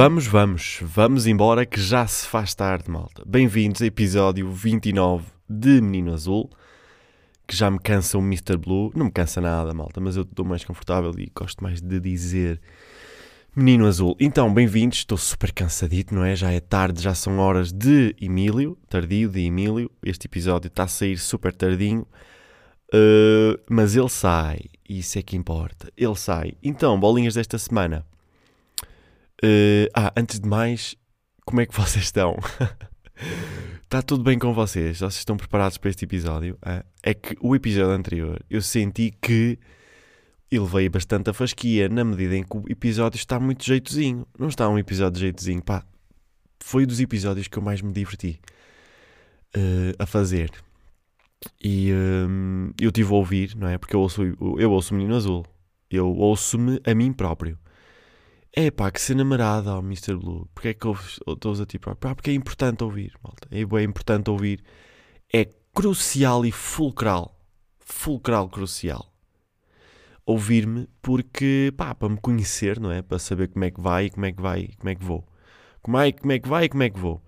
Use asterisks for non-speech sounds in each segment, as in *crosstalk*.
Vamos, vamos, vamos embora que já se faz tarde, malta. Bem-vindos a episódio 29 de Menino Azul, que já me cansa o Mr. Blue. Não me cansa nada, malta, mas eu estou mais confortável e gosto mais de dizer Menino Azul. Então, bem-vindos, estou super cansadito, não é? Já é tarde, já são horas de Emílio, tardio de Emílio. Este episódio está a sair super tardinho, uh, mas ele sai, isso é que importa. Ele sai. Então, bolinhas desta semana. Uh, ah, antes de mais, como é que *laughs* vocês estão? Está tudo bem com vocês? Vocês estão preparados para este episódio? Ah, é que o episódio anterior eu senti que ele veio bastante a fasquia na medida em que o episódio está muito jeitozinho. Não está um episódio jeitozinho, pá. Foi dos episódios que eu mais me diverti uh, a fazer. E um, eu tive a ouvir, não é? Porque eu ouço, eu ouço o Menino Azul. Eu ouço-me a mim próprio. É pá, que cena marada ao Mr. Blue. Porque é que ouves a ti próprio? Ah, porque é importante ouvir, malta. É importante ouvir. É crucial e fulcral. Fulcral, crucial. Ouvir-me porque, pá, para me conhecer, não é? Para saber como é que vai e como é que vai e como é que vou. Como é, como é que vai e como é que vou.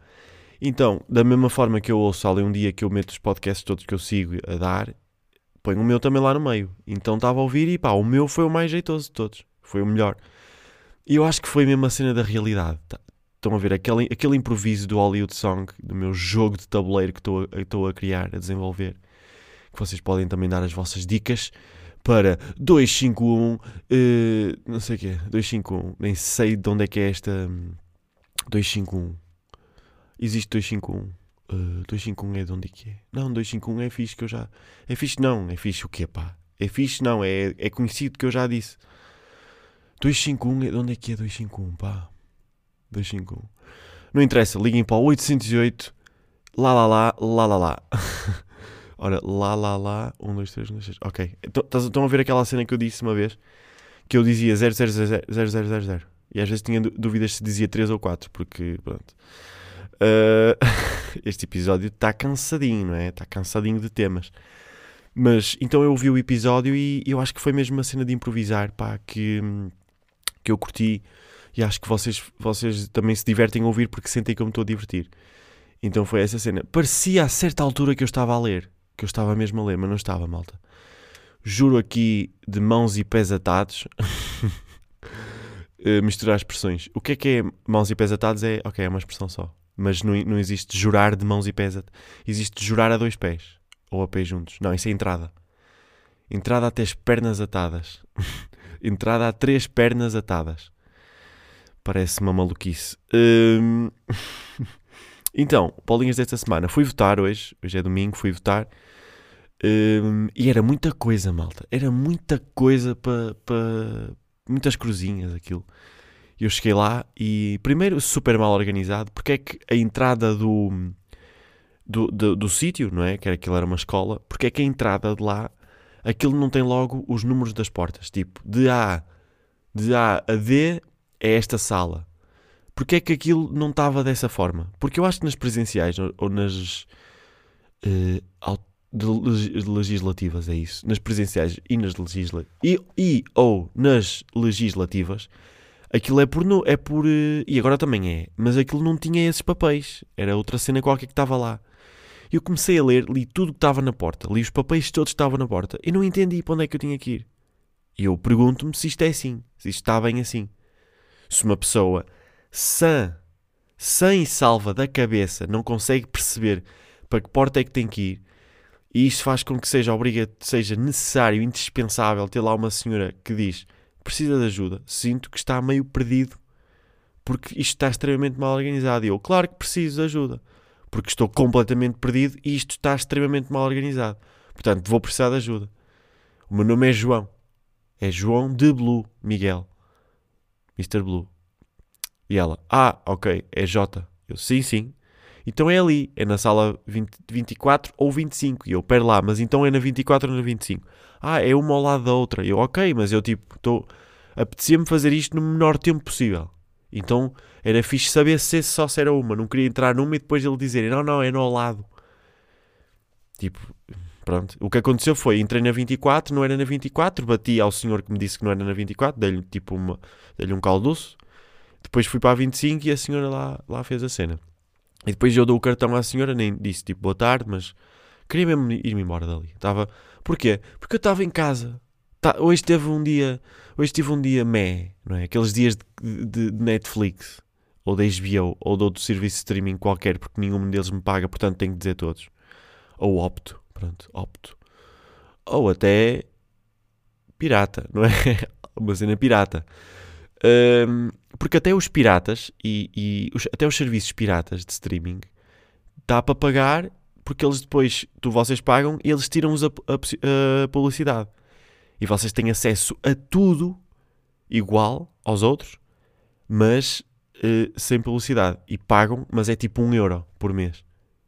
Então, da mesma forma que eu ouço ali um dia que eu meto os podcasts todos que eu sigo a dar, ponho o meu também lá no meio. Então estava a ouvir e pá, o meu foi o mais jeitoso de todos. Foi o melhor. E eu acho que foi mesmo a cena da realidade. Tá, estão a ver aquele, aquele improviso do Hollywood Song, do meu jogo de tabuleiro que estou a, a criar, a desenvolver. Que vocês podem também dar as vossas dicas para 251, uh, eh, não sei o quê, 251, nem sei de onde é que é esta 251. Existe 251. Uh, 251 é de onde é que é? Não, 251 é fixe que eu já. É fixe não, é fixe o quê, pá? É fixe não, é, é conhecido que eu já disse. 251, de onde é que é 251, pá? 251. Não interessa, liguem para o 808 lá lá lá lá lá lá. *laughs* Ora, lá lá lá, 1, 2, 3, 1, 2, 3. Ok. Então, estão a ver aquela cena que eu disse uma vez? Que eu dizia 0, 0, 0, 0, 0, 0, 0. E às vezes tinha dúvidas se dizia 3 ou 4, porque pronto. Uh, *laughs* este episódio está cansadinho, não é? Está cansadinho de temas. Mas então eu ouvi o episódio e eu acho que foi mesmo uma cena de improvisar, pá, que que eu curti e acho que vocês, vocês também se divertem a ouvir porque sentem que eu me estou a divertir. Então foi essa cena. Parecia a certa altura que eu estava a ler, que eu estava mesmo a ler, mas não estava, malta. Juro aqui de mãos e pés atados. *laughs* Eh, misturar expressões. O que é que é mãos e pés atados? É, ok, é uma expressão só. Mas não, não existe jurar de mãos e pés atados. Existe jurar a dois pés. Ou a pés juntos. Não, isso é entrada. Entrada até as pernas atadas. *laughs* entrada a três pernas atadas. Parece uma maluquice. Hum... *laughs* então, Paulinhas desta semana. Fui votar hoje. Hoje é domingo, fui votar. Hum... E era muita coisa, malta. Era muita coisa para. Pa... Muitas cruzinhas aquilo. Eu cheguei lá e, primeiro, super mal organizado, porque é que a entrada do, do, do, do sítio, não é? Que era, aquilo era uma escola, porque é que a entrada de lá aquilo não tem logo os números das portas. Tipo, de A, de A a D é esta sala. Porquê é que aquilo não estava dessa forma? Porque eu acho que nas presenciais ou nas uh, legislativas, é isso, nas presenciais e nas legislativas, e, e, ou nas legislativas, aquilo é por, é por, uh, e agora também é, mas aquilo não tinha esses papéis, era outra cena qualquer que estava lá. E eu comecei a ler, li tudo que estava na porta, li os papéis todos que estavam na porta e não entendi para onde é que eu tinha que ir. E eu pergunto-me se isto é assim, se isto está bem assim. Se uma pessoa sã, sã e salva da cabeça não consegue perceber para que porta é que tem que ir, e isto faz com que seja, obriga, seja necessário, indispensável ter lá uma senhora que diz precisa de ajuda, sinto que está meio perdido porque isto está extremamente mal organizado. E eu, claro que preciso de ajuda porque estou completamente perdido e isto está extremamente mal organizado. Portanto, vou precisar de ajuda. O meu nome é João. É João de Blue, Miguel. Mr. Blue. E ela, ah, ok, é J. Eu, sim, sim. Então é ali, é na sala 20, 24 ou 25. E eu, pera lá, mas então é na 24 ou na 25? Ah, é uma ao lado da outra. Eu, ok, mas eu tipo, estou. Apetecia-me fazer isto no menor tempo possível. Então era fixe saber se só se era uma. Não queria entrar numa e depois ele dizer: Não, não, é no lado. Tipo, pronto. O que aconteceu foi: entrei na 24, não era na 24. Bati ao senhor que me disse que não era na 24. Dei-lhe tipo uma, dei um caldoço. Depois fui para a 25 e a senhora lá, lá fez a cena. E depois eu dou o cartão à senhora, nem disse tipo boa tarde, mas queria mesmo ir-me embora dali. Estava... Porquê? Porque eu estava em casa. Tá... Hoje teve um dia, hoje tive um dia meh, não é? Aqueles dias de, de, de Netflix, ou da HBO, ou de outro serviço de streaming qualquer, porque nenhum deles me paga, portanto tenho que dizer todos. Ou opto, pronto, opto. Ou até pirata, não é? *laughs* Uma cena pirata. Um, porque até os piratas e, e os, até os serviços piratas de streaming dá para pagar porque eles depois, tu, vocês pagam e eles tiram-vos a, a, a, publicidade. E vocês têm acesso a tudo igual aos outros, mas uh, sem publicidade. E pagam, mas é tipo um euro por mês.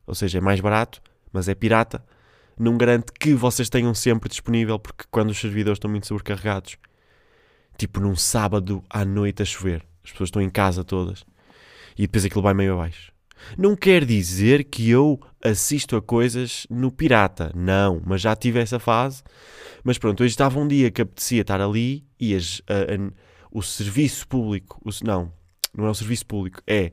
Ou seja, é mais barato, mas é pirata. Não garante que vocês tenham sempre disponível, porque quando os servidores estão muito sobrecarregados, tipo num sábado à noite a chover, as pessoas estão em casa todas, e depois aquilo vai meio abaixo. Não quer dizer que eu assisto a coisas no pirata, não, mas já tive essa fase. Mas pronto, hoje estava um dia que apetecia estar ali e as, a, a, o serviço público, o, não, não é o serviço público, é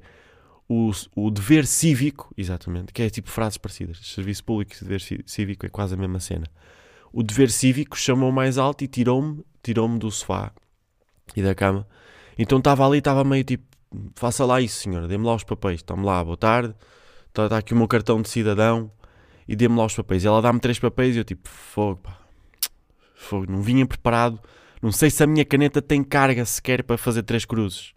o, o dever cívico, exatamente, que é tipo frases parecidas. Serviço público e dever cívico é quase a mesma cena. O dever cívico chamou mais alto e tirou-me tirou do sofá e da cama. Então estava ali, estava meio tipo, faça lá isso, senhora, dê-me lá os papéis, tome lá, boa tarde, está tá aqui o meu cartão de cidadão e dê-me lá os papéis. E ela dá-me três papéis e eu tipo, fogo, pá, fogo, não vinha preparado, não sei se a minha caneta tem carga sequer para fazer três cruzes.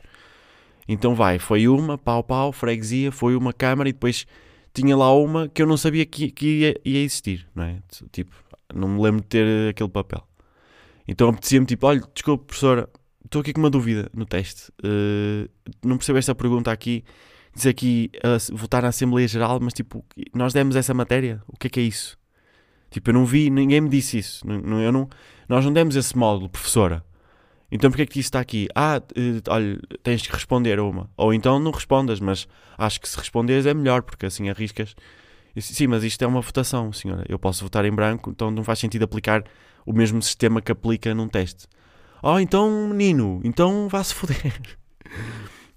Então vai, foi uma, pau pau, freguesia, foi uma câmara e depois tinha lá uma que eu não sabia que, que ia, ia existir, não é? Tipo, não me lembro de ter aquele papel. Então apetecia-me tipo, olha, desculpe professora, estou aqui com uma dúvida no teste. Uh, não percebo esta pergunta aqui. Diz aqui uh, votar na Assembleia Geral, mas tipo, nós demos essa matéria? O que é que é isso? Tipo, eu não vi, ninguém me disse isso. Não, eu não, nós não demos esse módulo, professora. Então porquê é que isso está aqui? Ah, uh, olha, tens que responder uma. Ou então não respondas, mas acho que se responderes é melhor, porque assim arriscas. Sim, mas isto é uma votação, senhora. Eu posso votar em branco, então não faz sentido aplicar o mesmo sistema que aplica num teste. Oh, então, menino, então vá-se foder.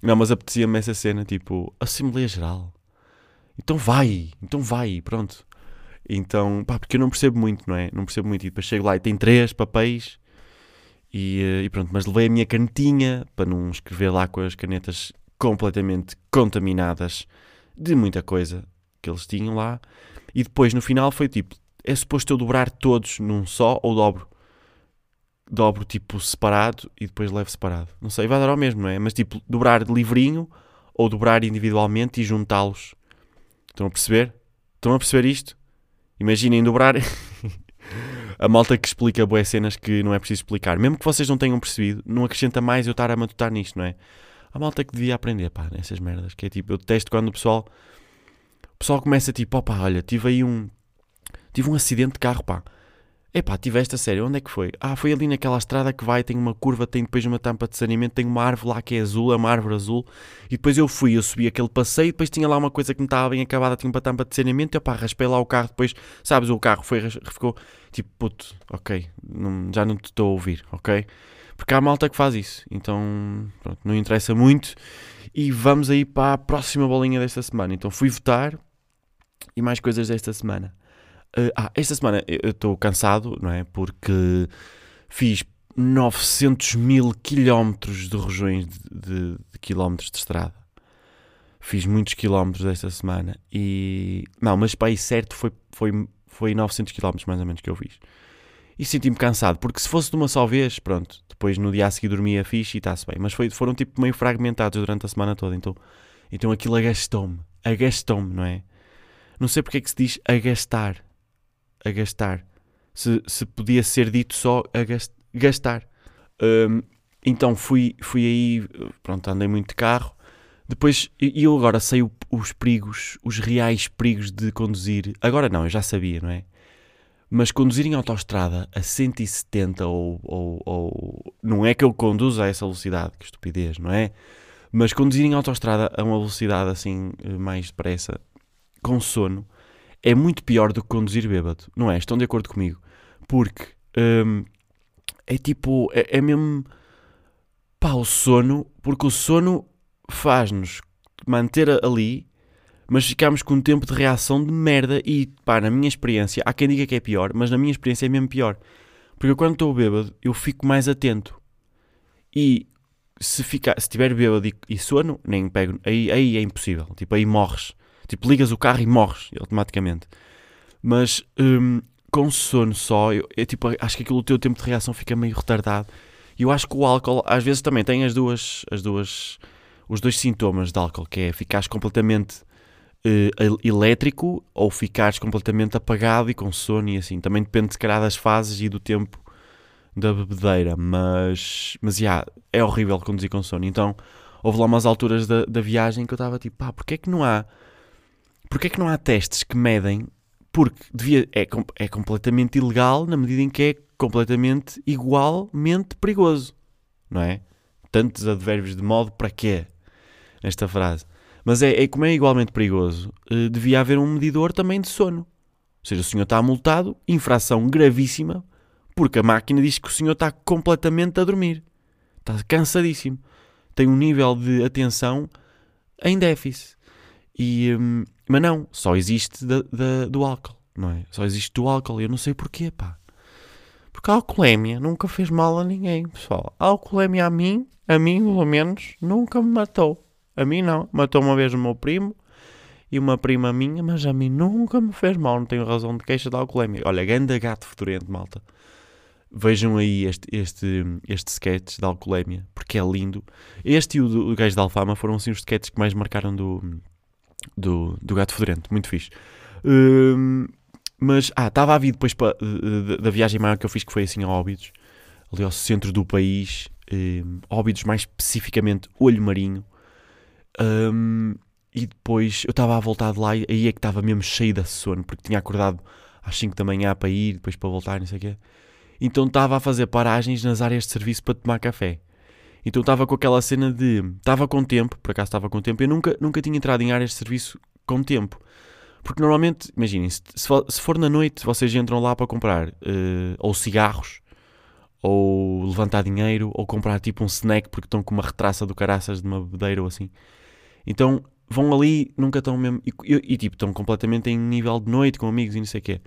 Não, mas apetecia-me essa cena, tipo, Assembleia Geral. Então vai, então vai, pronto. Então, pá, porque eu não percebo muito, não é? Não percebo muito. E depois chego lá e tem três papéis e, eh, e pronto. Mas levei a minha canetinha para não escrever lá com as canetas completamente contaminadas de muita coisa que eles tinham lá. E depois no final foi tipo: é suposto eu dobrar todos num só ou dobro? Dobro tipo separado e depois levo separado. Não sei, vai dar ao mesmo, não é? Mas tipo, dobrar de livrinho ou dobrar individualmente e juntá-los. Estão a perceber? Estão a perceber isto? Imaginem dobrar. *laughs* a malta que explica boas cenas que não é preciso explicar. Mesmo que vocês não tenham percebido, não acrescenta mais eu estar a matutar nisto, não é? A malta que devia aprender, pá, nessas merdas. Que é tipo, eu detesto quando o pessoal. O pessoal começa tipo, opá, olha, tive aí um. Tive um acidente de carro, pá Epá, tive esta série, onde é que foi? Ah, foi ali naquela estrada que vai, tem uma curva, tem depois uma tampa de saneamento, tem uma árvore lá que é azul, é uma árvore azul. E depois eu fui, eu subi aquele passeio, depois tinha lá uma coisa que não estava bem acabada, tinha uma tampa de saneamento, e opá, raspei lá o carro, depois, sabes, o carro foi, ficou tipo, puto, ok, não, já não te estou a ouvir, ok? Porque há malta que faz isso, então, pronto, não interessa muito. E vamos aí para a próxima bolinha desta semana. Então fui votar e mais coisas desta semana. Uh, ah, esta semana eu estou cansado, não é? Porque fiz 900 mil quilómetros de regiões de, de, de, quilómetros de estrada. Fiz muitos quilómetros esta semana e... Não, mas para aí certo foi, foi, foi 900 quilómetros mais ou menos que eu fiz. E senti-me cansado, porque se fosse de uma só vez, pronto, depois no dia a seguir dormia fixe e está-se bem. Mas foi, foram tipo meio fragmentados durante a semana toda, então, então aquilo agastou-me. Agastou-me, não é? Não sei porque é que se diz agastar a gastar. Se, se podia ser dito só a gastar. Um, então fui, fui aí, pronto, andei muito de carro. Depois, e eu agora sei o, os perigos, os reais perigos de conduzir. Agora não, eu já sabia, não é? Mas conduzir em autoestrada a 170 ou, ou, ou, Não é que eu conduza a essa velocidade, que estupidez, não é? Mas conduzir em autoestrada a uma velocidade assim mais depressa, com sono, é muito pior do que conduzir bêbado, não é? Estão de acordo comigo? Porque hum, é tipo, é, é mesmo pá, o sono, porque o sono faz-nos manter ali, mas ficamos com um tempo de reação de merda e, pá, na minha experiência, há quem diga que é pior, mas na minha experiência é mesmo pior. Porque eu, quando estou bêbado, eu fico mais atento. E se ficar, se tiver bêbado e, e sono, nem pego, aí, aí é impossível. Tipo, aí morres. Tipo, ligas o carro e morres automaticamente. Mas hum, com sono só, eu, eu, tipo, acho que aquilo, o teu tempo de reação fica meio retardado. E eu acho que o álcool, às vezes, também tem as duas, as duas, os dois sintomas de álcool, que é ficares completamente uh, elétrico ou ficares completamente apagado e com sono e assim. Também depende, se calhar, das fases e do tempo da bebedeira. Mas, mas, yeah, é horrível conduzir com sono. Então, houve lá umas alturas da, da viagem que eu estava tipo, pá, porquê é que não há... Porquê é que não há testes que medem porque devia, é, é completamente ilegal na medida em que é completamente igualmente perigoso, não é? Tantos advérbios de modo para quê? Nesta frase. Mas é, é como é igualmente perigoso, uh, devia haver um medidor também de sono. Ou seja, o senhor está multado, infração gravíssima, porque a máquina diz que o senhor está completamente a dormir. Está cansadíssimo. Tem um nível de atenção em déficit. E, um, mas não, só existe da, da, do álcool, não é? Só existe do álcool e eu não sei porquê, pá. Porque a alcoolemia nunca fez mal a ninguém, pessoal. A alcoolemia a mim, a mim pelo menos, nunca me matou. A mim não. Matou uma vez o meu primo e uma prima minha, mas a mim nunca me fez mal. Não tenho razão de queixa da alcoolemia. Olha, ganda gato fedorento, malta. Vejam aí este, este, este sketch da alcoolemia, porque é lindo. Este e o do, do gajo da Alfama foram assim os sketches que mais marcaram do, do, do Gato Fedorento, muito fixe. Uh, mas, ah, estava a vir depois uh, da viagem maior que eu fiz, que foi assim a Óbidos, ali ao centro do país, uh, Óbidos, mais especificamente Olho Marinho. Um, e depois eu estava a voltar de lá e aí é que estava mesmo cheio de sono, porque tinha acordado às 5 da manhã para ir, depois para voltar, não sei o quê. Então estava a fazer paragens nas áreas de serviço para tomar café. Então estava com aquela cena de. Estava com tempo, por acaso estava com tempo. Eu nunca, nunca tinha entrado em áreas de serviço com tempo. Porque normalmente, imaginem, se, se for na noite, vocês entram lá para comprar uh, ou cigarros, ou levantar dinheiro, ou comprar tipo um snack porque estão com uma retraça do caraças de uma bebedeira ou assim. Então vão ali, nunca estão mesmo. E, e, tipo, estão completamente em nível de noite com amigos e não sei o quê.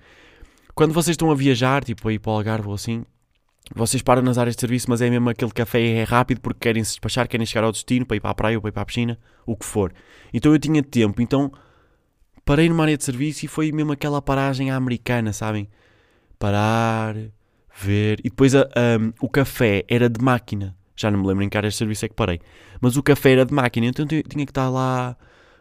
Quando vocês estão a viajar, tipo a ir para o Algarve ou assim, vocês param nas áreas de serviço, mas é mesmo aquele café é rápido porque querem se despachar, querem chegar ao destino para ir para a praia ou para ir para a piscina, o que for. Então eu tinha tempo, então parei numa área de serviço e foi mesmo aquela paragem à americana, sabem? Parar, ver. E depois a, um, o café era de máquina. Já não me lembro em que área de serviço é que parei. Mas o café era de máquina, então eu tinha que estar lá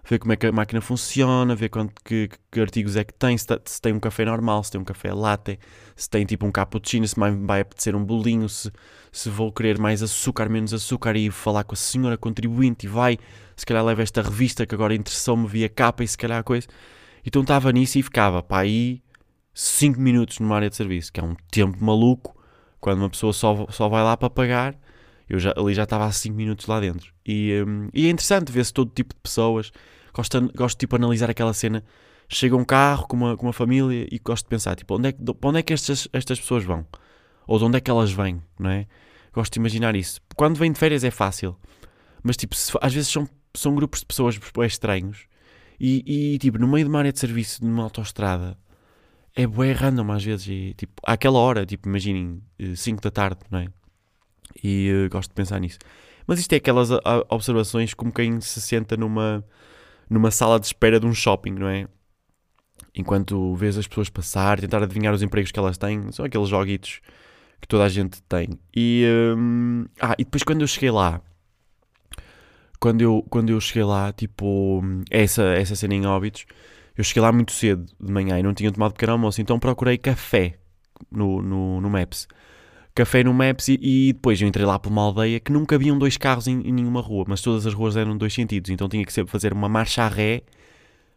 ver como é que a máquina funciona, ver quanto, que, que artigos é que tem, se, se, tem um café normal, se tem um café latte, se tem tipo um cappuccino, se vai, vai apetecer um bolinho, se, se vou querer mais açúcar, menos açúcar e falar com a senhora contribuinte e vai, se calhar leva esta revista que agora interessou-me via capa e se calhar a coisa. Então estava nisso e ficava para aí 5 minutos numa área de serviço, que é um tempo maluco quando uma pessoa só, só vai lá para pagar. Eu já, ali já estava há 5 minutos lá dentro. E, um, e é interessante ver-se todo tipo de pessoas gosto, gosto tipo, de analisar aquela cena. Chega um carro com uma, com uma família e gosto de pensar, tipo, onde é que, onde é que estas, estas pessoas vão? Ou de onde é que elas vêm, não é? Gosto de imaginar isso. Quando vêm de férias é fácil. Mas, tipo, se, às vezes são, são grupos de pessoas estranhos. E, e, tipo, no meio de uma área de serviço, numa autoestrada, é bué random às vezes. E, tipo, àquela hora, tipo, imaginem, 5 eh, da tarde, não é? E uh, gosto de pensar nisso. Mas isto é aquelas observações como quem se senta numa numa sala de espera de um shopping, não é? Enquanto vês as pessoas passar, tentar adivinhar os empregos que elas têm, são aqueles joguitos que toda a gente tem. E, hum, ah, e depois quando eu cheguei lá, quando eu, quando eu cheguei lá, tipo, essa, essa cena em óbitos, eu cheguei lá muito cedo de manhã e não tinha tomado pequeno almoço, então procurei café no, no, no Maps café no Maps e, e, depois eu entrei lá por uma aldeia que nunca haviam dois carros em, em, nenhuma rua, mas todas as ruas eram dois sentidos, então tinha que sempre fazer uma marcha a ré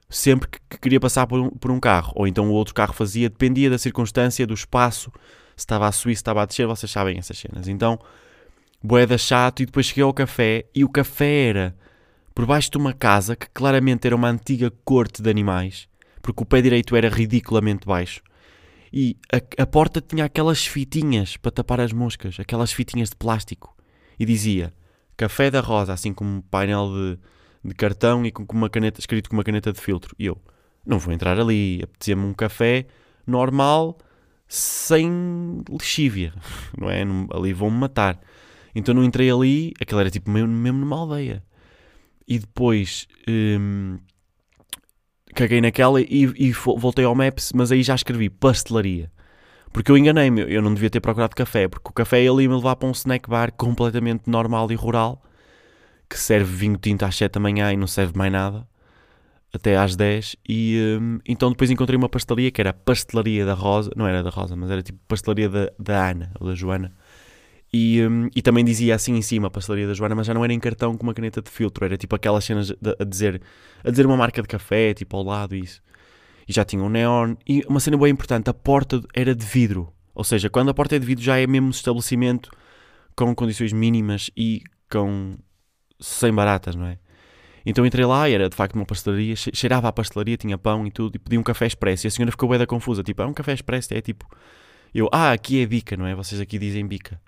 sempre que, que queria passar por um, por um, carro, ou então o outro carro fazia, dependia da circunstância, do espaço, se estava a subir, se estava a descer, vocês sabem essas cenas. Então, boeda chato, e depois cheguei ao café, e o café era por baixo de uma casa que claramente era uma antiga corte de animais, porque o pé direito era ridiculamente baixo e a, a porta tinha aquelas fitinhas para tapar as moscas, aquelas fitinhas de plástico. E dizia café da Rosa, assim com um painel de, de cartão e com, com uma caneta, escrito com uma caneta de filtro. E eu, não vou entrar ali, apetecia-me um café normal, sem lexívia, *laughs* não é? Ali vão-me matar. Então não entrei ali, aquilo era tipo mesmo, mesmo numa aldeia. E depois hum, caguei naquela e, e voltei ao Maps, mas aí já escrevi pastelaria. Porque eu enganei-me, eu não devia ter procurado café, porque o café ele ia-me levar para um snack bar completamente normal e rural, que serve vinho tinto às 7 da manhã e não serve mais nada, até às 10. E hum, então depois encontrei uma pastelaria que era a pastelaria da Rosa, não era da Rosa, mas era tipo pastelaria da, da Ana ou da Joana. E, hum, e também dizia assim em cima a pastelaria da Joana, mas já não era em cartão com uma caneta de filtro, era tipo aquelas cenas de- a dizer, a dizer uma marca de café, tipo ao lado, isso. E já tinha um neon. E uma cena bem importante, a porta era de vidro. Ou seja, quando a porta é de vidro já é mesmo estabelecimento com condições mínimas e com sem baratas, não é? Então entrei lá e era de facto uma pastelaria, che- cheirava a pastelaria, tinha pão e tudo, e pedi um café expresso. E a senhora ficou bem da confusa, tipo, é um café expresso, é tipo... Eu, ah, aqui é bica, não é? Vocês aqui dizem bica.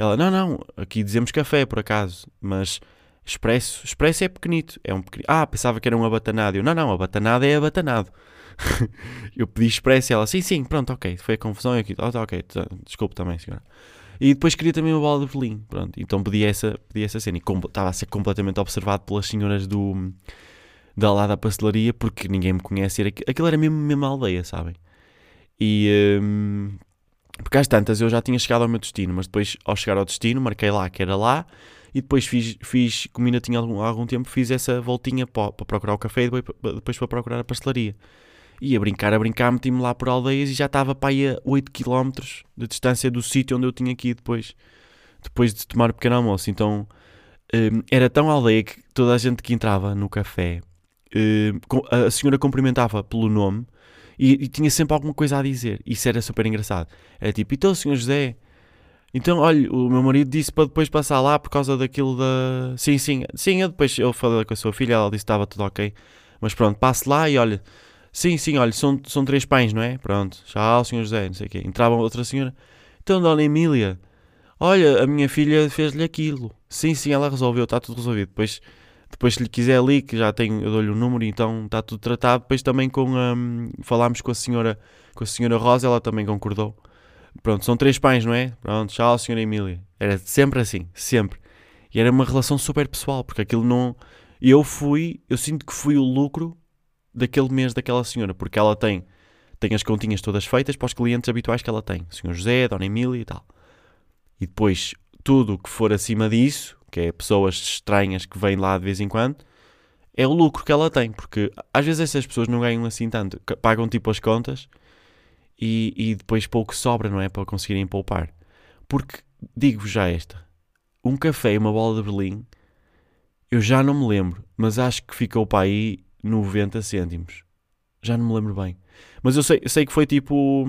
Ela, não, não, aqui dizemos café, por acaso, mas expresso, expresso é pequenito, é um pequenito. Ah, pensava que era um abatanado. Eu, não, não, abatanado é abatanado. *laughs* eu pedi expresso e ela, sim, sim, pronto, ok, foi a confusão e aqui, oh, ok, tá, desculpe também, senhora. E depois queria também uma bola de Berlim, pronto, então pedi essa, pedi essa cena e estava a ser completamente observado pelas senhoras do, da lá da pastelaria porque ninguém me conhece, aquilo era mesmo, mesmo aldeia, sabem? E, hum, porque às tantas eu já tinha chegado ao meu destino, mas depois ao chegar ao destino marquei lá que era lá e depois fiz, fiz como ainda tinha algum, algum tempo, fiz essa voltinha para, para procurar o café e depois, depois para procurar a pastelaria. E a brincar, a brincar, meti-me lá por aldeias e já estava para aí a 8 km de distância do sítio onde eu tinha que ir depois, depois de tomar o pequeno almoço. Então hum, era tão aldeia que toda a gente que entrava no café, hum, a senhora cumprimentava pelo nome e, e tinha sempre alguma coisa a dizer. Isso era super engraçado. Era tipo, então, senhor José, então, olha, o meu marido disse para depois passar lá por causa daquilo da. Sim, sim, sim, eu depois eu falei com a sua filha, ela disse que estava tudo ok. Mas pronto, passe lá e olha, sim, sim, olha, são, são três pães, não é? Pronto, tchau, senhor José, não sei o quê. Entrava outra senhora, então, dona Emília, olha, a minha filha fez-lhe aquilo. Sim, sim, ela resolveu, está tudo resolvido. Depois, depois se lhe quiser ali, que já tenho, eu dou-lhe o número, então está tudo tratado. Depois também com, hum, falámos com a senhora, com a senhora Rosa, ela também concordou. Pronto, são três pães, não é? Pronto, tchau, senhora Emília. Era sempre assim, sempre. E era uma relação super pessoal, porque aquilo não. Eu fui, eu sinto que fui o lucro daquele mês daquela senhora, porque ela tem, tem as continhas todas feitas para os clientes habituais que ela tem. O senhor José, Dona Emília e tal. E depois, tudo que for acima disso, que é pessoas estranhas que vêm lá de vez em quando, é o lucro que ela tem, porque às vezes essas pessoas não ganham assim tanto, pagam tipo as contas e, e depois pouco sobra, não é? Para conseguirem poupar. Porque, digo-vos já esta, um café e uma bola de Berlim, eu já não me lembro, mas acho que ficou para aí 90 cêntimos. Já não me lembro bem. Mas eu sei, eu sei que foi tipo.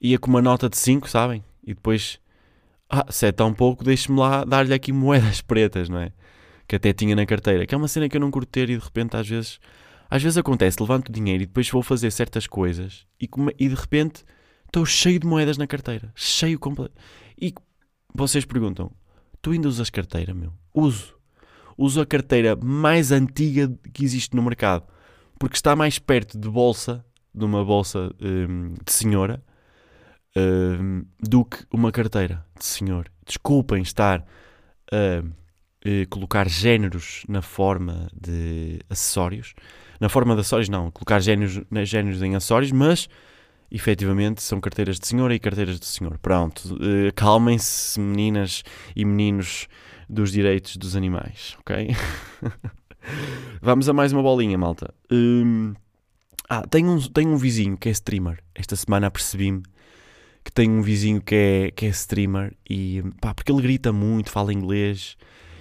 ia com uma nota de 5, sabem? E depois. Ah, se é tão pouco, deixe-me lá dar-lhe aqui moedas pretas, não é? Que até tinha na carteira. Que é uma cena que eu não curto ter e de repente às vezes. Às vezes acontece, levanto dinheiro e depois vou fazer certas coisas e, e de repente estou cheio de moedas na carteira. Cheio completo. E vocês perguntam: tu ainda usas carteira, meu? Uso. Uso a carteira mais antiga que existe no mercado. Porque está mais perto de bolsa, de uma bolsa hum, de senhora, hum, do que uma carteira de senhor. Desculpem estar a eh, colocar géneros na forma de acessórios. Na forma de acessórios, não. Colocar géneros, né, géneros em acessórios, mas efetivamente são carteiras de senhora e carteiras de senhor. Pronto. eh, Calmem-se, meninas e meninos dos direitos dos animais, ok? *laughs* Vamos a mais uma bolinha, malta. Hum, ah, tenho um, tenho um vizinho que é streamer. Esta semana apercebi-me que tenho um vizinho que é, que é streamer e pá, porque ele grita muito, fala inglês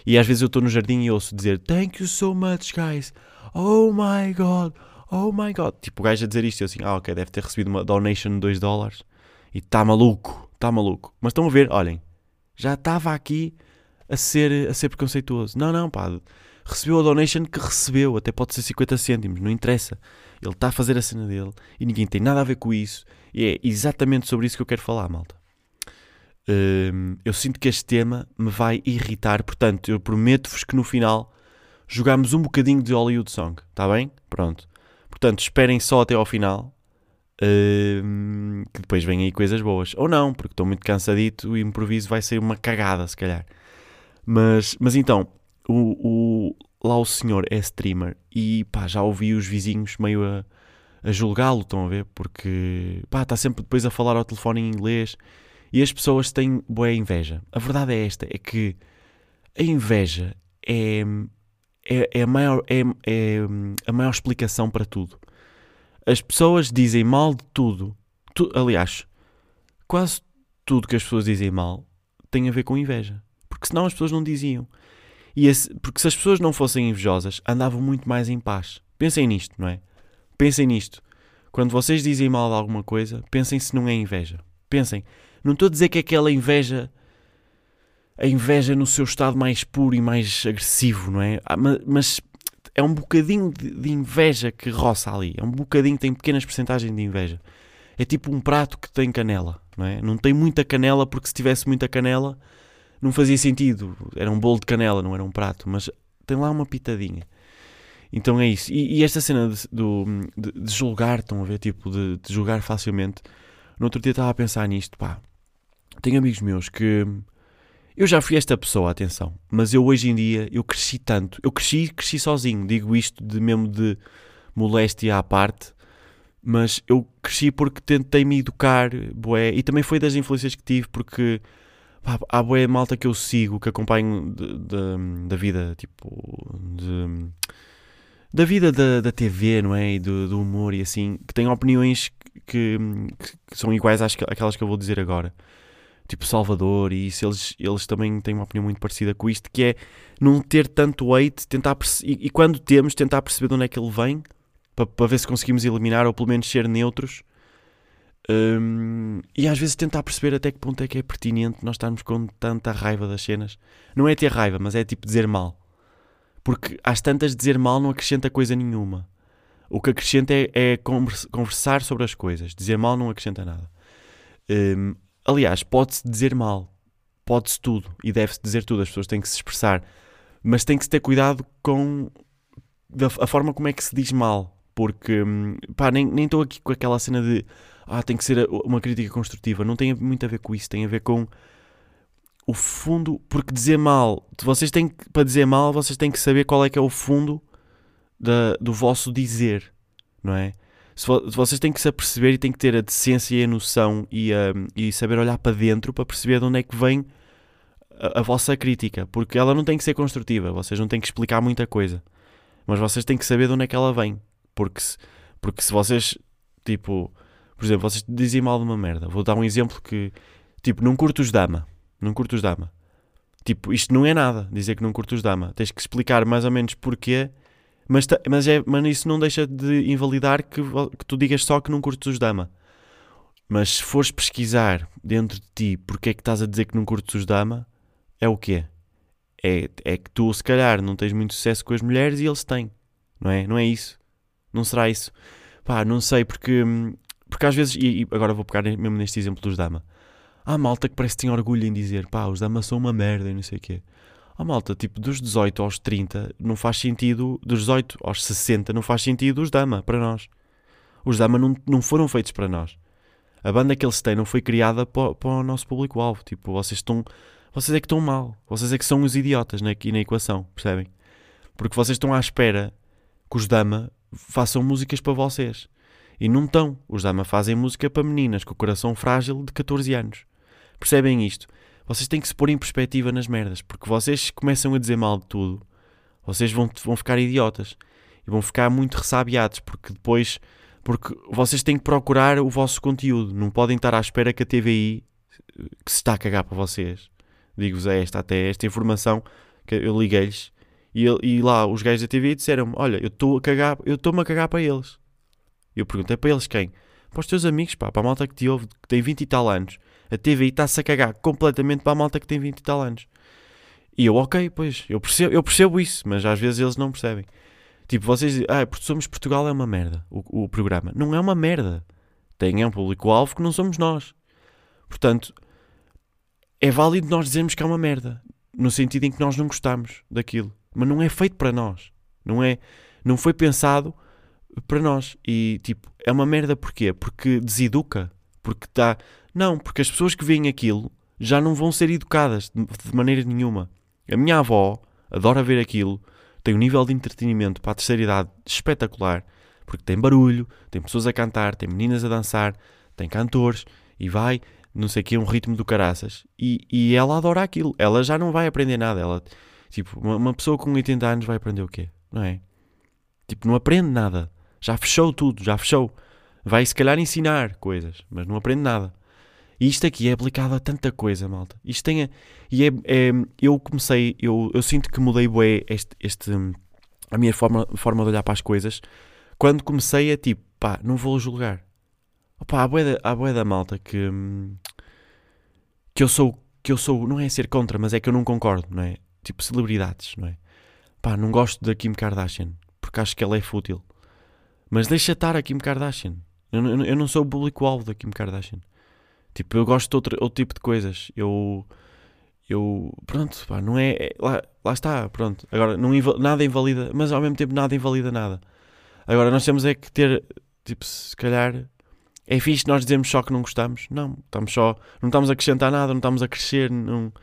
e às vezes eu estou no jardim e ouço dizer Thank you so much, guys. Oh my god, oh my god. Tipo, o gajo a dizer isto e eu assim, ah, ok, deve ter recebido uma donation de 2 dólares e está maluco, está maluco. Mas estão a ver, olhem, já estava aqui a ser, a ser preconceituoso. Não, não, pá, recebeu a donation que recebeu, até pode ser 50 cêntimos, não interessa. Ele está a fazer a cena dele e ninguém tem nada a ver com isso. E é exatamente sobre isso que eu quero falar, malta. hum, eu sinto que este tema me vai irritar, portanto, eu prometo-vos que no final jogamos um bocadinho de Hollywood Song, está bem? Pronto. Portanto, esperem só até ao final, hum, que depois vêm aí coisas boas. Ou não, porque estou muito cansadito e o improviso vai ser uma cagada, se calhar. Mas, mas então, o, o, lá o senhor é streamer e pá, já ouvi os vizinhos meio a, a julgá-lo, estão a ver? Porque pá, está sempre depois a falar ao telefone em inglês e as pessoas têm boa inveja. A verdade é esta: é que a inveja é, é, é, a, maior, é, é a maior explicação para tudo. As pessoas dizem mal de tudo. Tu, aliás, quase tudo que as pessoas dizem mal tem a ver com inveja. Porque senão as pessoas não diziam. E esse, porque se as pessoas não fossem invejosas, andavam muito mais em paz. Pensem nisto, não é? Pensem nisto. Quando vocês dizem mal de alguma coisa, pensem se não é inveja. Pensem. Não estou a dizer que é aquela inveja. A inveja no seu estado mais puro e mais agressivo, não é? Ah, mas é um bocadinho de inveja que roça ali. É um bocadinho, tem pequenas percentagens de inveja. É tipo um prato que tem canela, não é? Não tem muita canela porque se tivesse muita canela não fazia sentido. Era um bolo de canela, não era um prato, mas tem lá uma pitadinha. Então é isso. E, e esta cena de, de, de, julgar, estão a ver? Tipo, de, de julgar facilmente. No outro dia estava a pensar nisto, pá. Tenho amigos meus que. Eu já fui esta pessoa, atenção. Mas eu hoje em dia, eu cresci tanto. Eu cresci, cresci sozinho. Digo isto de mesmo de moléstia à parte. Mas eu cresci porque tentei me educar, bué. E também foi das influências que tive, porque pá, há boa malta que eu sigo, que acompanho da vida, tipo, de, da vida da, da TV, não é? E do, do humor e assim, que têm opiniões que, que, são iguais às, àquelas que eu vou dizer agora. Tipo Salvador e isso, eles, eles também têm uma opinião muito parecida com isto, que é não ter tanto hate, tentar e, e quando temos, tentar perceber de onde é que ele vem, para ver se conseguimos eliminar ou pelo menos ser neutros um, e às vezes tentar perceber até que ponto é que é pertinente nós estarmos com tanta raiva das cenas. Não é ter raiva, mas é tipo dizer mal. Porque às tantas dizer mal não acrescenta coisa nenhuma. O que acrescenta é, é conversar sobre as coisas. Dizer mal não acrescenta nada. Um, aliás, pode-se dizer mal. Pode-se tudo. E deve-se dizer tudo. As pessoas têm que se expressar. Mas tem que se ter cuidado com a forma como é que se diz mal. Porque, hum, pá, nem estou aqui com aquela cena de ah, tem que ser uma crítica construtiva. Não tem muito a ver com isso, tem a ver com o fundo, porque dizer mal, vocês têm que, para dizer mal, vocês têm que saber qual é que é o fundo da, do vosso dizer, não é? Se, vocês têm que se aperceber e têm que ter a decência e a noção e, um, e saber olhar para dentro para perceber de onde é que vem a, a, vossa crítica, porque ela não tem que ser construtiva, vocês não têm que explicar muita coisa, mas vocês têm que saber de onde é que ela vem, porque se, porque se vocês, tipo, por exemplo, vocês dizem mal de uma merda. Vou dar um exemplo que, tipo, não curto os dama. Não curto os dama. Tipo, isto não é nada, dizer que não curto os dama. Tens que explicar mais ou menos porquê, mas, mas, é, mas isso não deixa de invalidar que, que tu digas só que não curtes os dama. Mas se fores pesquisar dentro de ti porque é que estás a dizer que não curtes os dama, é o quê? É, é que tu, se calhar, não tens muito sucesso com as mulheres e eles têm. Não é? Não é isso? Não será isso? Pá, não sei, porque hum, porque às vezes, e, agora vou pegar mesmo neste exemplo dos Dama. Há malta que parece que tem orgulho em dizer, pá, os Dama são uma merda e não sei o quê. Há malta, tipo, dos 18 aos 30 não faz sentido, dos 18 aos 60 não faz sentido os Dama para nós. Os Dama não, não foram feitos para nós. A banda que eles têm não foi criada para, para o nosso público-alvo. Tipo, vocês estão. Vocês é que estão mal. Vocês é que são os idiotas né, aqui na equação, percebem? Porque vocês estão à espera que os Dama façam músicas para vocês. E não estão. Os Dama fazem música para meninas com o coração frágil de 14 anos. Percebem isto? Vocês têm que se pôr em perspectiva nas merdas, porque vocês começam a dizer mal de tudo, vocês vão, vão ficar idiotas e vão ficar muito ressabiados, porque depois porque vocês têm que procurar o vosso conteúdo, não podem estar à espera que a TVI que se está a cagar para vocês. Digo-vos é esta até esta informação que eu liguei-lhes e, e, lá os gajos da TVI disseram-me: Olha, eu estou a cagar, eu estou-me a cagar para eles. Eu perguntei para eles quem? Para os teus amigos, pá, para a malta que te ouve, que tem 20 e tal anos. A TVI está-se a cagar completamente para a malta que tem 20 e tal anos. E eu, ok, pois, eu percebo, eu percebo isso, mas às vezes eles não percebem. Tipo, vocês dizem, ah, porque somos Portugal é uma merda, o, o programa. Não é uma merda. Tem é um público-alvo que não somos nós. Portanto, é válido nós dizermos que é uma merda, no sentido em que nós não gostamos daquilo, mas não é feito para nós, não é, não foi pensado para nós e tipo, é uma merda porquê? Porque deseduca, porque está, não, porque as pessoas que veem aquilo já não vão ser educadas de, maneira nenhuma. A minha avó adora ver aquilo, tem um nível de entretenimento para a terceira idade espetacular, porque tem barulho, tem pessoas a cantar, tem meninas a dançar, tem cantores e vai, não sei o que, um ritmo do caraças. E, e ela adora aquilo. Ela já não vai aprender nada. Ela, tipo, uma, uma pessoa com 80 anos vai aprender o quê? Não é? Tipo, não aprende nada. Já fechou tudo, já fechou. Vai se calhar ensinar coisas, mas não aprende nada. E isto aqui é aplicado a tanta coisa, malta. Isto tem a, e é, é, eu comecei, eu, eu sinto que mudei bué este, este, a minha forma, forma de olhar para as coisas quando comecei a tipo, pá, não vou julgar. Opa, há bué da, há bué da malta que, que eu sou, que eu sou, não é ser contra, mas é que eu não concordo, não é? Tipo, celebridades, não é? Pá, não gosto da Kim Kardashian, porque acho que ela é fútil. Mas deixa estar a Kim Kardashian. Eu, eu, eu não sou o público-alvo da Kim Kardashian. Tipo, eu gosto de outro, outro tipo de coisas. Eu. Eu. Pronto, pá, não é. é lá, lá está, pronto. Agora, não, nada invalida, mas ao mesmo tempo nada invalida nada. Agora, nós temos é que ter. Tipo, se calhar. É fixe nós dizermos só que não gostamos. Não, estamos só. Não estamos a acrescentar nada, não estamos a crescer. Não,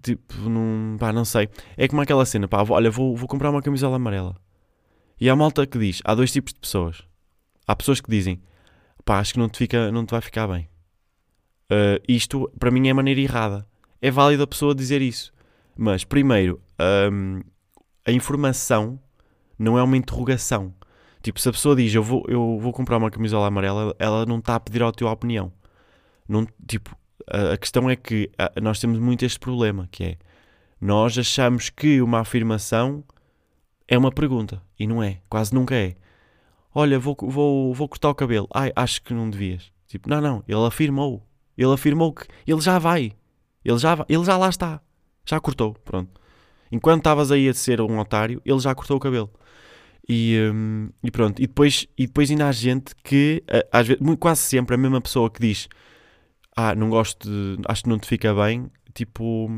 tipo, não. Pá, não sei. É como aquela cena, pá, olha, vou, vou comprar uma camisola amarela. E há malta que diz: há dois tipos de pessoas. Há pessoas que dizem, pá, acho que não te, fica, não te vai ficar bem. Uh, isto, para mim, é maneira errada. É válido a pessoa dizer isso. Mas, primeiro, um, a informação não é uma interrogação. Tipo, se a pessoa diz eu vou, eu vou comprar uma camisola amarela, ela não está a pedir a tua opinião. Não, tipo, a, a questão é que a, nós temos muito este problema, que é nós achamos que uma afirmação é uma pergunta. E não é. Quase nunca é. Olha, vou, vou, vou cortar o cabelo. Ai, acho que não devias. Tipo, não, não. Ele afirmou. Ele afirmou que ele já vai. Ele já, ele já lá está. Já cortou. Pronto. Enquanto estavas aí a ser um otário, ele já cortou o cabelo. E, um, e pronto. E depois, e depois ainda há gente que, às vezes, quase sempre, a mesma pessoa que diz ah, não gosto de, acho que não te fica bem, tipo,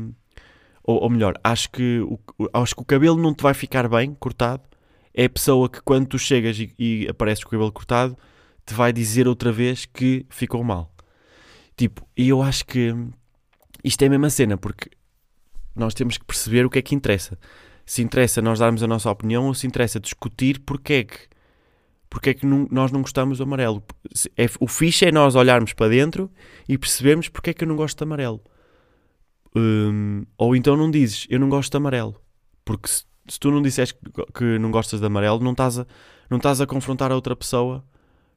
ou, ou melhor, acho que, o, acho que o cabelo não te vai ficar bem cortado, é a pessoa que quando tu chegas e, e apareces com o cabelo cortado, te vai dizer outra vez que ficou mal. Tipo, e eu acho que isto é a mesma cena, porque nós temos que perceber o que é que interessa. Se interessa nós darmos a nossa opinião ou se interessa discutir porque é que, porque é que não, nós não gostamos do amarelo. É, o fixe é nós olharmos para dentro e percebermos porque é que eu não gosto de amarelo. Um, ou então não dizes, eu não gosto de amarelo. Porque se, se tu não disseres que, que, não gostas de amarelo, não estás, a, não estás a confrontar a outra pessoa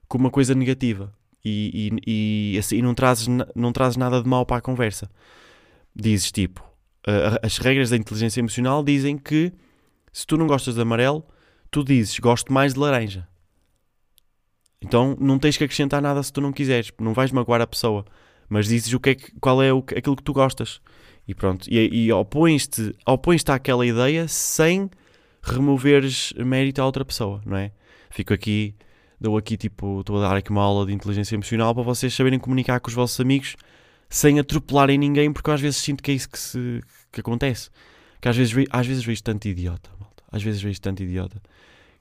com uma coisa negativa e, e, e, assim, não, trazes, não trazes nada de mal para a conversa. Dizes tipo, as regras da inteligência emocional dizem que se tu não gostas de amarelo, tu dizes gosto mais de laranja. Então não tens que acrescentar nada se tu não quiseres, não vais magoar a pessoa, mas dizes o que é que, qual é o, aquilo que tu gostas. E pronto, e, e opões-te opões àquela ideia sem removeres mérito à outra pessoa, não é? Fico aqui dou aqui tipo, estou a dar aqui uma aula de inteligência emocional para vocês saberem comunicar com os vossos amigos sem atropelarem ninguém, porque eu às vezes sinto que é isso que, se, que acontece. Que às vezes, às vezes vejo tanto idiota, malta. Às vezes vejo tanto idiota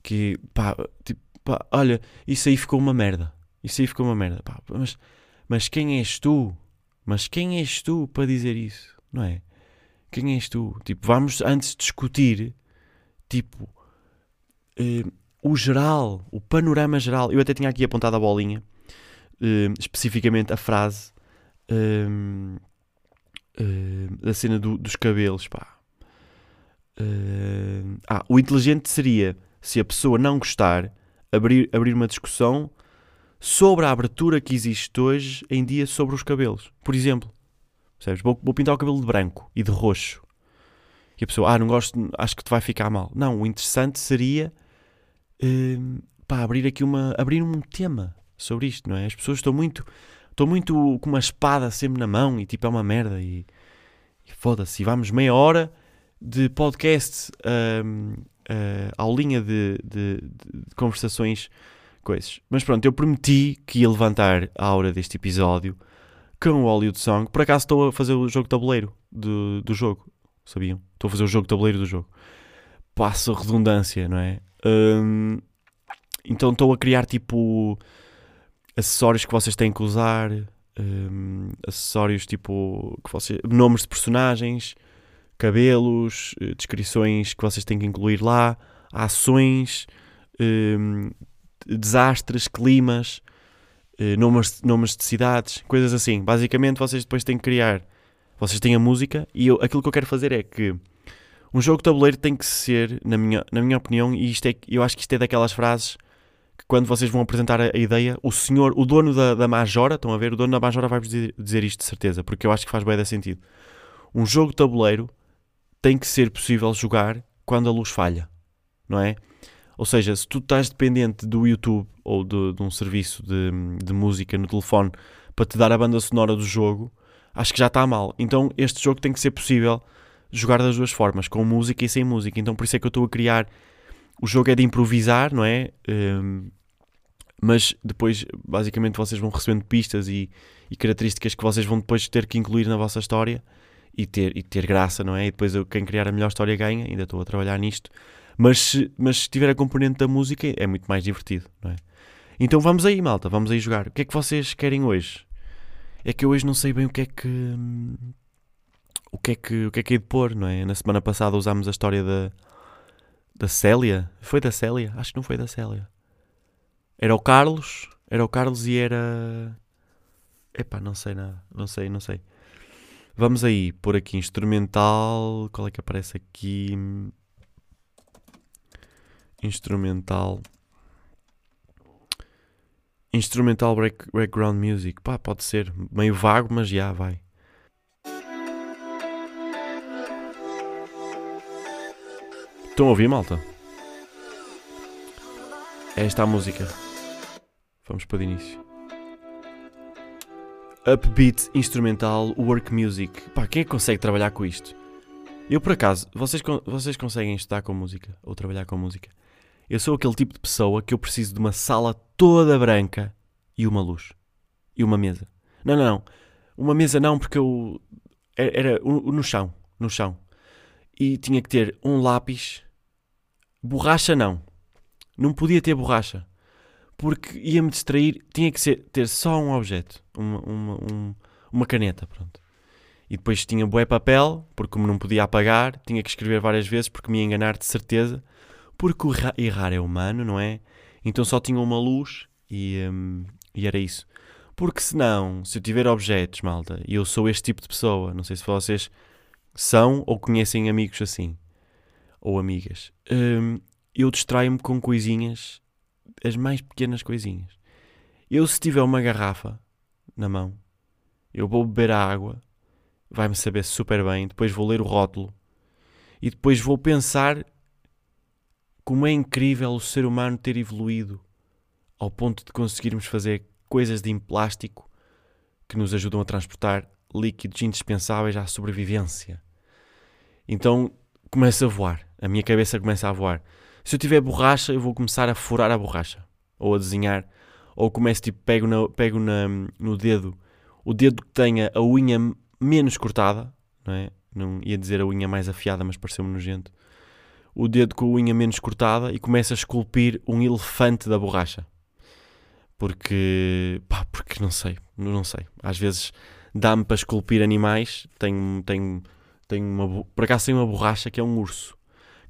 que pá, tipo, pá, olha, isso aí ficou uma merda. Isso aí ficou uma merda. Pá, mas, mas quem és tu? Mas quem és tu para dizer isso? Não é? Quem és tu? Tipo, vamos antes discutir, tipo, eh, o geral, o panorama geral. Eu até tinha aqui apontado a bolinha, uh, especificamente a frase uh, uh, da cena do, dos cabelos. Pá. ah, o inteligente seria se a pessoa não gostar, abrir, abrir uma discussão sobre a abertura que existe hoje em dia sobre os cabelos. Por exemplo, percebes? Vou, vou pintar o cabelo de branco e de roxo. E a pessoa, ah, não gosto, acho que te vai ficar mal. Não, o interessante seria uh, pá, abrir aqui uma. abrir um tema sobre isto, não é? As pessoas estão muito. estão muito com uma espada sempre na mão e tipo é uma merda e, e foda-se. E vamos meia hora de podcast uh, uh, aulinha de, de, de, conversações, coisas. Mas pronto, eu prometi que ia levantar a aura deste episódio, com o Hollywood Song. Por acaso estou a fazer o jogo de tabuleiro do, do jogo. Sabiam? Estou a fazer o jogo de tabuleiro do jogo. Passo a redundância, não é? Hum, então estou a criar tipo acessórios que vocês têm que usar, hum, acessórios tipo que vocês, nomes de personagens, cabelos, eh, descrições que vocês têm que incluir lá, ações, hum, desastres, climas, eh, nomes, nomes de cidades, coisas assim. Basicamente, vocês depois têm que criar. Vocês têm a música e eu, aquilo que eu quero fazer é que um jogo de tabuleiro tem que ser, na minha, na minha opinião, e isto é, eu acho que isto é daquelas frases que quando vocês vão apresentar a, a ideia, o senhor, o dono da, da Majora, estão a ver? O dono da Majora vai dizer, dizer isto de certeza, porque eu acho que faz bem sentido. Um jogo de tabuleiro tem que ser possível jogar quando a luz falha, não é? Ou seja, se tu estás dependente do YouTube ou de, de um serviço de, de, música no telefone para te dar a banda sonora do jogo, acho que já está mal. Então este jogo tem que ser possível jogar das duas formas, com música e sem música. Então por isso é que eu estou a criar. O jogo é de improvisar, não é? Um, mas depois, basicamente, vocês vão recebendo pistas e, e, características que vocês vão depois ter que incluir na vossa história e ter, e ter graça, não é? E depois quem criar a melhor história ganha. Ainda estou a trabalhar nisto. Mas se, mas se tiver a componente da música é muito mais divertido, não é? Então vamos aí, malta, vamos aí jogar. O que é que vocês querem hoje? É que eu hoje não sei bem o que é que. O que é que, o que, é que é de pôr, não é? Na semana passada usámos a história da. Da Célia. Foi da Célia? Acho que não foi da Célia. Era o Carlos. Era o Carlos e era. Epá, não sei nada. Não sei, não sei. Vamos aí pôr aqui instrumental. Qual é que aparece aqui? Instrumental. Instrumental break, background music. Pá, pode ser. Meio vago, mas já vai. Estão a ouvir, malta? É esta a música. Vamos para o início. Upbeat, instrumental, work music. Pá, quem é que consegue trabalhar com isto? Eu, por acaso, vocês, vocês conseguem estudar com música? Ou trabalhar com música? Eu sou aquele tipo de pessoa que eu preciso de uma sala toda branca e uma luz. E uma mesa. Não, não, não. Uma mesa não, porque eu. Era, no chão. No chão. E tinha que ter um lápis. Borracha não. Não podia ter borracha. Porque ia-me distrair. Tinha que ser, ter só um objeto. Uma, uma, um, uma caneta, pronto. E depois tinha bué papel, porque como não podia apagar, tinha que escrever várias vezes porque me ia enganar de certeza porque errar é humano, não é? Então só tinha uma luz e, um, e era isso. Porque senão, se eu tiver objetos, malta, e eu sou este tipo de pessoa, não sei se vocês são ou conhecem amigos assim, ou amigas, um, eu distraio-me com coisinhas, as mais pequenas coisinhas. Eu, se tiver uma garrafa na mão, eu vou beber a água, vai-me saber super bem, depois vou ler o rótulo e depois vou pensar como é incrível o ser humano ter evoluído ao ponto de conseguirmos fazer coisas de plástico que nos ajudam a transportar líquidos indispensáveis à sobrevivência. Então começa a voar, a minha cabeça começa a voar. Se eu tiver borracha, eu vou começar a furar a borracha, ou a desenhar, ou começo tipo, pego, na, pego na, no dedo, o dedo que tenha a unha menos cortada, não é? Não ia dizer a unha mais afiada, mas pareceu-me nojento o dedo com a unha menos cortada e começa a esculpir um elefante da borracha. Porque, pá, porque não sei, não sei. Às vezes dá-me para esculpir animais. Tenho, tenho, tenho uma, por acaso tenho uma borracha que é um urso.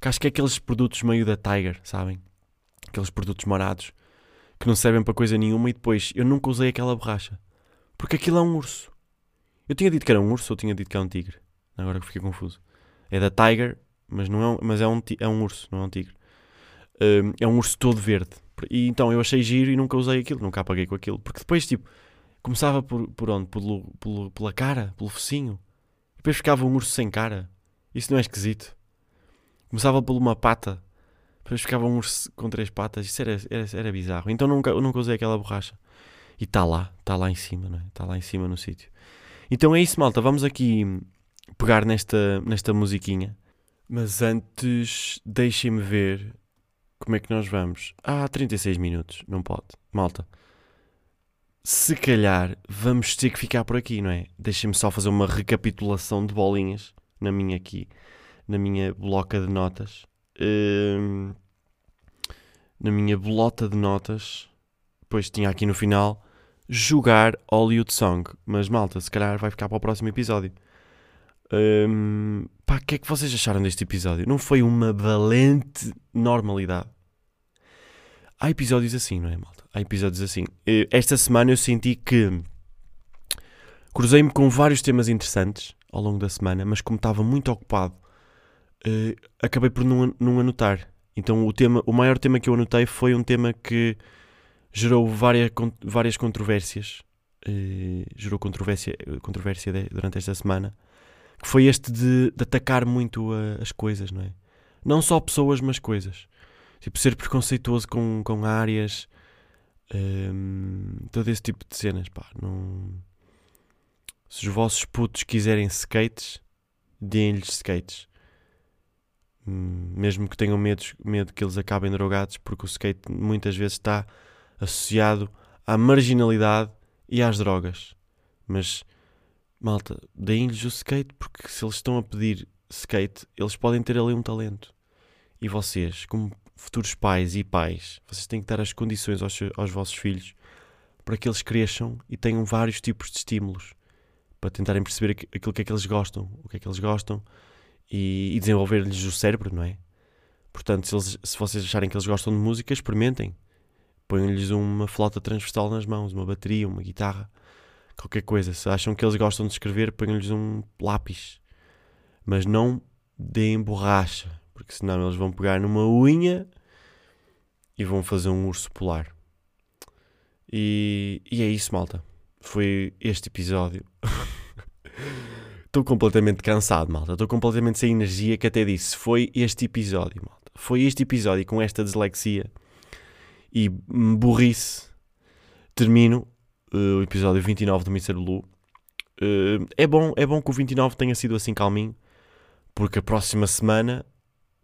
Que acho que é aqueles produtos meio da Tiger, sabem? Aqueles produtos morados que não servem para coisa nenhuma e depois eu nunca usei aquela borracha. Porque aquilo é um urso. Eu tinha dito que era um urso ou tinha dito que é um tigre? Agora que fiquei confuso. É da Tiger mas, não é, mas é, um, é um urso, não é um tigre. Um, é um urso todo verde. E então eu achei giro e nunca usei aquilo, nunca apaguei com aquilo. Porque depois, tipo, começava por, por onde? Pelo, pelo, pela cara, pelo focinho. Depois ficava um urso sem cara. Isso não é esquisito. Começava por uma pata. Depois ficava um urso com três patas. Isso era, era, era bizarro. Então nunca, eu nunca usei aquela borracha. E está lá, está lá em cima, não é? Está lá em cima no sítio. Então é isso, malta. Vamos aqui pegar nesta, nesta musiquinha mas antes, deixem-me ver como é que nós vamos. Ah, 36 minutos, não pode. Malta. se calhar vamos ter que ficar por aqui, não é? Deixem-me só fazer uma recapitulação de bolinhas na minha aqui, na minha bloca de notas. Hum, na minha bolota de notas, depois tinha aqui no final jogar Hollywood Song. Mas malta, se calhar vai ficar para o próximo episódio. Hum, pá, o que é que vocês acharam deste episódio? Não foi uma valente normalidade? Há episódios assim, não é, malta? Há episódios assim. Eh, esta semana eu senti que cruzei-me com vários temas interessantes ao longo da semana, mas como estava muito ocupado, uh, acabei por não, não anotar. Então o, tema, o maior tema que eu anotei foi um tema que gerou várias, várias controvérsias. Uh, gerou controvérsia, controvérsia durante esta semana. Que foi este de, de atacar muito a, as coisas, não é? Não só pessoas, mas coisas. Tipo, ser preconceituoso com, com áreas. Todo esse tipo de cenas, pá. Não... Se os vossos putos quiserem skates, deem-lhes skates. Mesmo que tenham medo, medo que eles acabem drogados, porque o skate muitas vezes está associado à marginalidade e às drogas. Mas, malta, deem-lhes o skate, porque se eles estão a pedir skate, eles podem ter ali um talento. E vocês, como futuros pais e pais, vocês têm que dar as condições aos, aos vossos filhos para que eles cresçam e tenham vários tipos de estímulos para tentarem perceber aquilo que é que eles gostam, o que é que eles gostam e, e desenvolver-lhes o cérebro, não é? Portanto, se, eles, se vocês acharem que eles gostam de música, experimentem. Ponham-lhes uma flauta transversal nas mãos, uma bateria, uma guitarra, qualquer coisa. Se acham que eles gostam de escrever, ponham-lhes um lápis. Mas não deem borracha, porque senão eles vão pegar numa unha e vão fazer um urso polar. E, e é isso, malta. Foi este episódio. *laughs* Estou completamente cansado, malta. Estou completamente sem energia que até disse. Foi este episódio, malta. Foi este episódio com esta dislexia e burrice. Termino o episódio 29 do Mr. Blue. Uh, é, bom, é bom que o 29 tenha sido assim calminho, porque a próxima semana,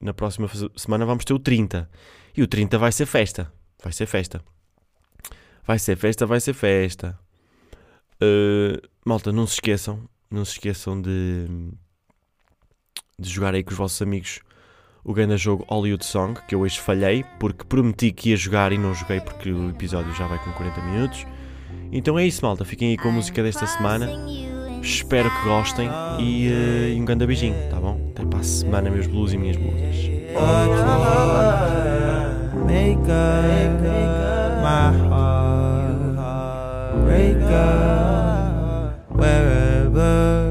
na próxima semana vamos ter o 30. E o 30 vai ser festa. Vai ser festa. Vai ser festa, vai ser festa. Uh, malta, não se esqueçam, não se esqueçam de, de jogar aí com os vossos amigos o grande jogo Hollywood Song, que eu hoje falhei, porque prometi que ia jogar e não joguei porque o episódio já vai com 40 minutos. Então é isso, malta. Fiquem aí com a música desta semana. Espero que gostem e, uh, um grande beijinho, tá bom? Até para a semana, meus blues e minhas blusas. Wherever